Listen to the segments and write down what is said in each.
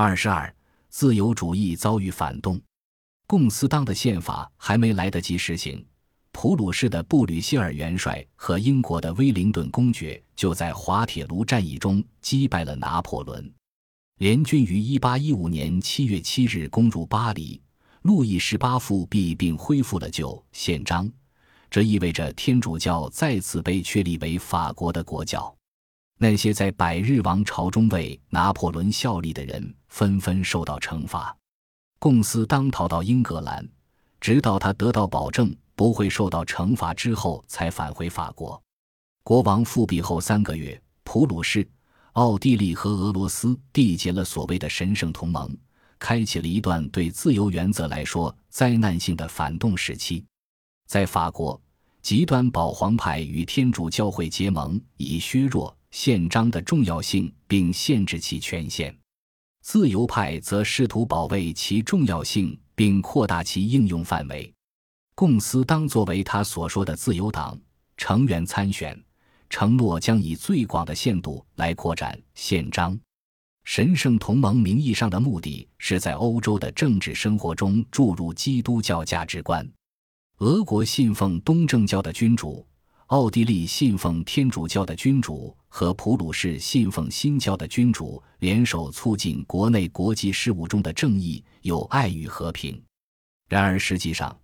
二十二，自由主义遭遇反动，共斯当的宪法还没来得及实行，普鲁士的布吕歇尔元帅和英国的威灵顿公爵就在滑铁卢战役中击败了拿破仑。联军于一八一五年七月七日攻入巴黎，路易十八复辟并恢复了旧宪章，这意味着天主教再次被确立为法国的国教。那些在百日王朝中为拿破仑效力的人纷纷受到惩罚。贡斯当逃到英格兰，直到他得到保证不会受到惩罚之后，才返回法国。国王复辟后三个月，普鲁士、奥地利和俄罗斯缔结了所谓的神圣同盟，开启了一段对自由原则来说灾难性的反动时期。在法国，极端保皇派与天主教会结盟，以削弱。宪章的重要性，并限制其权限；自由派则试图保卫其重要性，并扩大其应用范围。贡斯当作为他所说的自由党成员参选，承诺将以最广的限度来扩展宪章。神圣同盟名义上的目的是在欧洲的政治生活中注入基督教价值观。俄国信奉东正教的君主。奥地利信奉天主教的君主和普鲁士信奉新教的君主联手促进国内国际事务中的正义、友爱与和平。然而，实际上，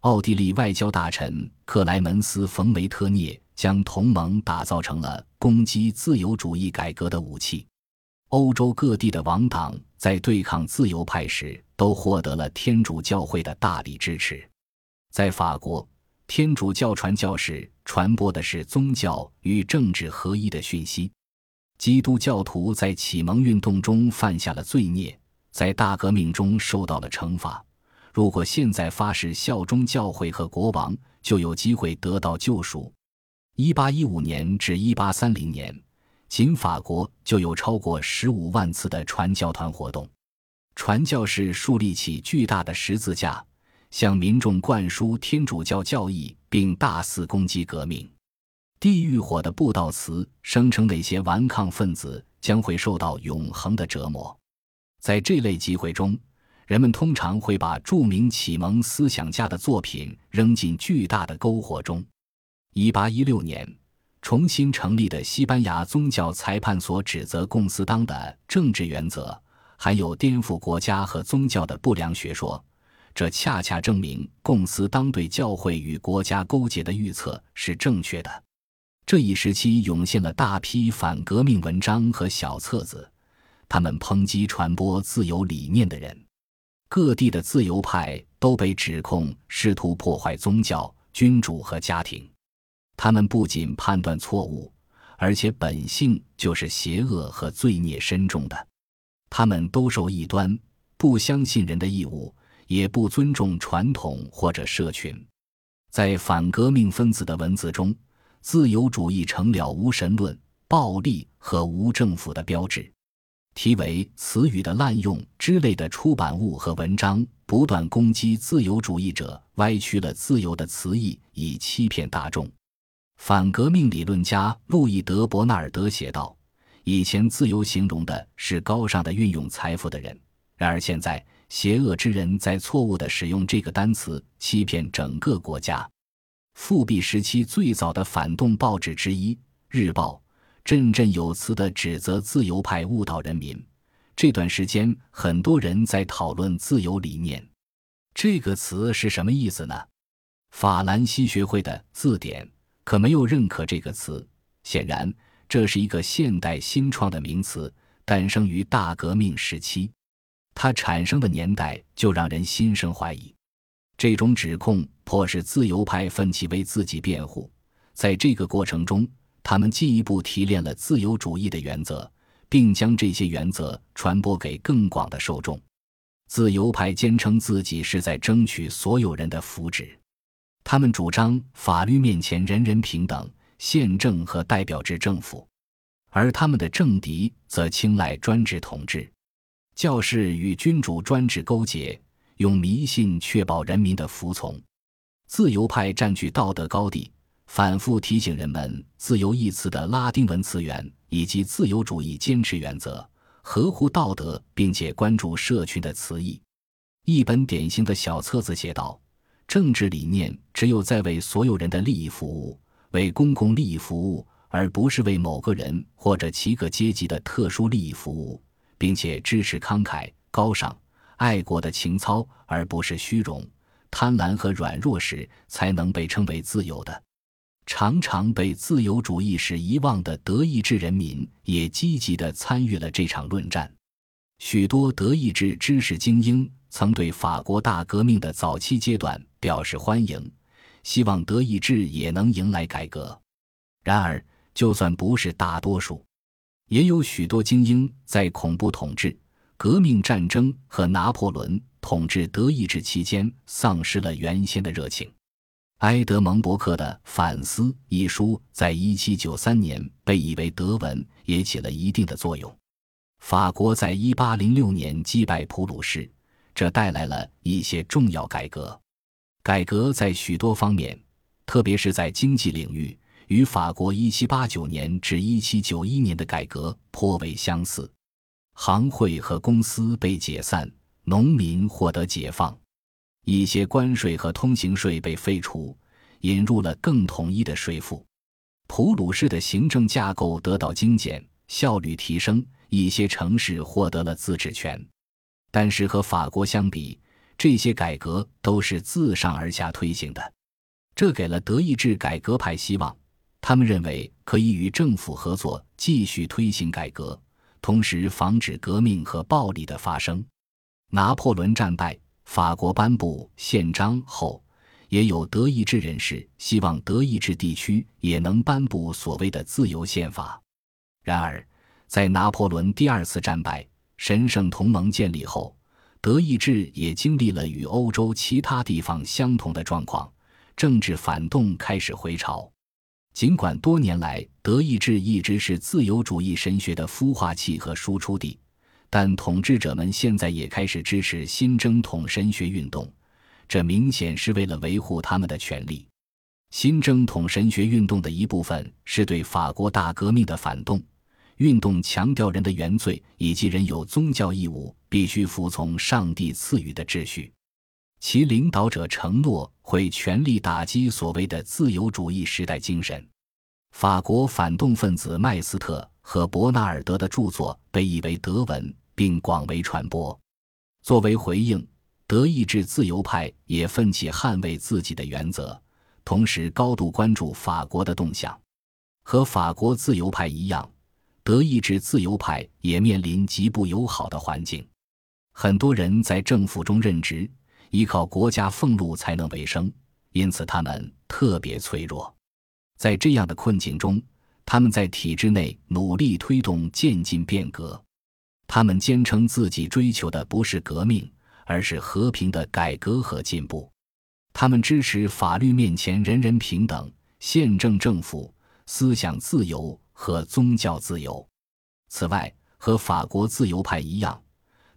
奥地利外交大臣克莱门斯·冯·梅特涅将同盟打造成了攻击自由主义改革的武器。欧洲各地的王党在对抗自由派时都获得了天主教会的大力支持。在法国。天主教传教士传播的是宗教与政治合一的讯息。基督教徒在启蒙运动中犯下了罪孽，在大革命中受到了惩罚。如果现在发誓效忠教会和国王，就有机会得到救赎。一八一五年至一八三零年，仅法国就有超过十五万次的传教团活动，传教士树立起巨大的十字架。向民众灌输天主教教义，并大肆攻击革命。地狱火的布道词声称那些顽抗分子将会受到永恒的折磨。在这类集会中，人们通常会把著名启蒙思想家的作品扔进巨大的篝火中。一八一六年，重新成立的西班牙宗教裁判所指责贡斯当的政治原则含有颠覆国家和宗教的不良学说。这恰恰证明贡斯当对教会与国家勾结的预测是正确的。这一时期涌现了大批反革命文章和小册子，他们抨击传播自由理念的人。各地的自由派都被指控试图破坏宗教、君主和家庭。他们不仅判断错误，而且本性就是邪恶和罪孽深重的。他们都受异端，不相信人的义务。也不尊重传统或者社群，在反革命分子的文字中，自由主义成了无神论、暴力和无政府的标志。题为“词语的滥用”之类的出版物和文章不断攻击自由主义者，歪曲了自由的词义，以欺骗大众。反革命理论家路易德·伯纳尔德写道：“以前自由形容的是高尚的运用财富的人，然而现在。”邪恶之人在错误地使用这个单词，欺骗整个国家。复辟时期最早的反动报纸之一《日报》，振振有词地指责自由派误导人民。这段时间，很多人在讨论自由理念。这个词是什么意思呢？法兰西学会的字典可没有认可这个词。显然，这是一个现代新创的名词，诞生于大革命时期。它产生的年代就让人心生怀疑，这种指控迫使自由派奋起为自己辩护。在这个过程中，他们进一步提炼了自由主义的原则，并将这些原则传播给更广的受众。自由派坚称自己是在争取所有人的福祉，他们主张法律面前人人平等、宪政和代表制政府，而他们的政敌则青睐专制统治。教士与君主专制勾结，用迷信确保人民的服从。自由派占据道德高地，反复提醒人们“自由”一词的拉丁文词源以及自由主义坚持原则，合乎道德，并且关注社群的词义。一本典型的小册子写道：“政治理念只有在为所有人的利益服务，为公共利益服务，而不是为某个人或者其个阶级的特殊利益服务，并且支持慷慨、高尚、爱国的情操，而不是虚荣、贪婪和软弱时，才能被称为自由的。”常常被自由主义史遗忘的德意志人民也积极地参与了这场论战。许多德意志知识精英曾对法国大革命的早期阶段表示欢迎，希望德意志也能迎来改革。然而，就算不是大多数，也有许多精英在恐怖统治、革命战争和拿破仑统治德意志期间丧失了原先的热情。埃德蒙·伯克的《反思》一书在1793年被译为德文，也起了一定的作用。法国在1806年击败普鲁士，这带来了一些重要改革。改革在许多方面，特别是在经济领域，与法国1789年至1791年的改革颇为相似。行会和公司被解散，农民获得解放。一些关税和通行税被废除，引入了更统一的税负。普鲁士的行政架构得到精简，效率提升。一些城市获得了自治权，但是和法国相比，这些改革都是自上而下推行的。这给了德意志改革派希望，他们认为可以与政府合作，继续推行改革，同时防止革命和暴力的发生。拿破仑战败。法国颁布宪章后，也有德意志人士希望德意志地区也能颁布所谓的自由宪法。然而，在拿破仑第二次战败、神圣同盟建立后，德意志也经历了与欧洲其他地方相同的状况，政治反动开始回潮。尽管多年来德意志一直是自由主义神学的孵化器和输出地。但统治者们现在也开始支持新正统神学运动，这明显是为了维护他们的权利。新正统神学运动的一部分是对法国大革命的反动。运动强调人的原罪以及人有宗教义务，必须服从上帝赐予的秩序。其领导者承诺会全力打击所谓的自由主义时代精神。法国反动分子麦斯特和伯纳尔德的著作被译为德文。并广为传播。作为回应，德意志自由派也奋起捍卫自己的原则，同时高度关注法国的动向。和法国自由派一样，德意志自由派也面临极不友好的环境。很多人在政府中任职，依靠国家俸禄才能为生，因此他们特别脆弱。在这样的困境中，他们在体制内努力推动渐进变革。他们坚称自己追求的不是革命，而是和平的改革和进步。他们支持法律面前人人平等、宪政政府、思想自由和宗教自由。此外，和法国自由派一样，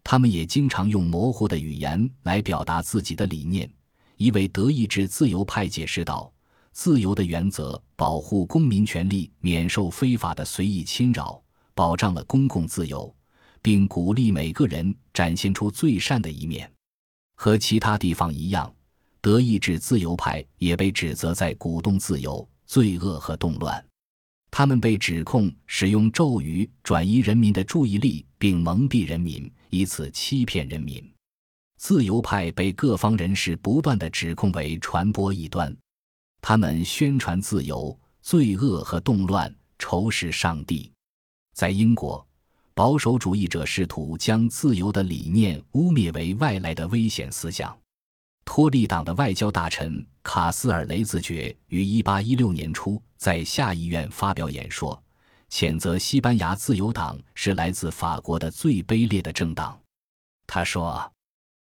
他们也经常用模糊的语言来表达自己的理念。一位德意志自由派解释道：“自由的原则保护公民权利免受非法的随意侵扰，保障了公共自由。”并鼓励每个人展现出最善的一面。和其他地方一样，德意志自由派也被指责在鼓动自由、罪恶和动乱。他们被指控使用咒语转移人民的注意力，并蒙蔽人民，以此欺骗人民。自由派被各方人士不断的指控为传播异端。他们宣传自由、罪恶和动乱，仇视上帝。在英国。保守主义者试图将自由的理念污蔑为外来的危险思想。托利党的外交大臣卡斯尔雷子爵于1816年初在下议院发表演说，谴责西班牙自由党是来自法国的最卑劣的政党。他说：“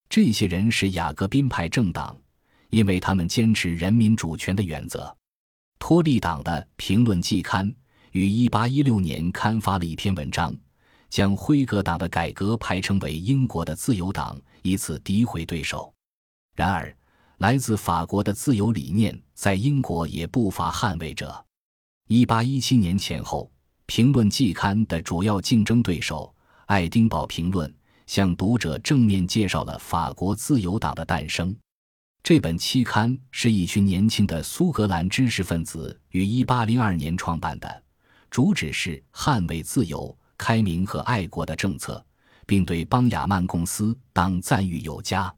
这些人是雅各宾派政党，因为他们坚持人民主权的原则。”托利党的评论季刊于1816年刊发了一篇文章。将辉格党的改革排称为英国的自由党，以此诋毁对手。然而，来自法国的自由理念在英国也不乏捍卫者。一八一七年前后，评论季刊的主要竞争对手爱丁堡评论》向读者正面介绍了法国自由党的诞生。这本期刊是一群年轻的苏格兰知识分子于1802年创办的，主旨是捍卫自由、开明和爱国的政策，并对邦雅曼公司当赞誉有加。《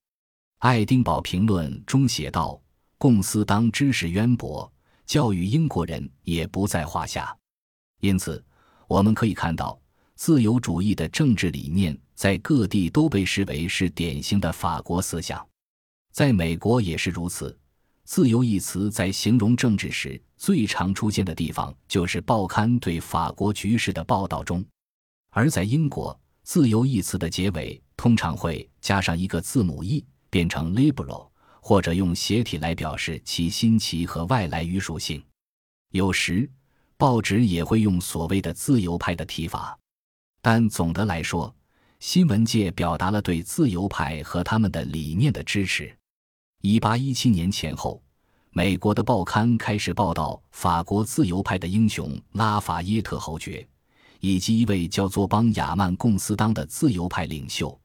爱丁堡评论》中写道：“共司当知识渊博，教育英国人也不在话下。”因此，我们可以看到，自由主义的政治理念在各地都被视为是典型的法国思想。在美国也是如此，“自由”一词在形容政治时最常出现的地方，就是报刊对法国局势的报道中；而在英国，“自由”一词的结尾通常会加上一个字母 “e”，变成 “liberal”，或者用斜体来表示其新奇和外来语属性。有时，报纸也会用所谓的“自由派”的提法，但总的来说，新闻界表达了对自由派和他们的理念的支持。一八一七年前后，美国的报刊开始报道法国自由派的英雄拉法耶特侯爵，以及一位叫做邦雅曼贡斯当的自由派领袖，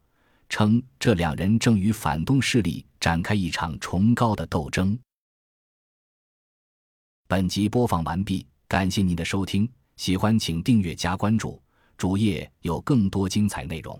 称这两人正与反动势力展开一场崇高的斗争。本集播放完毕，感谢您的收听，喜欢请订阅加关注，主页有更多精彩内容。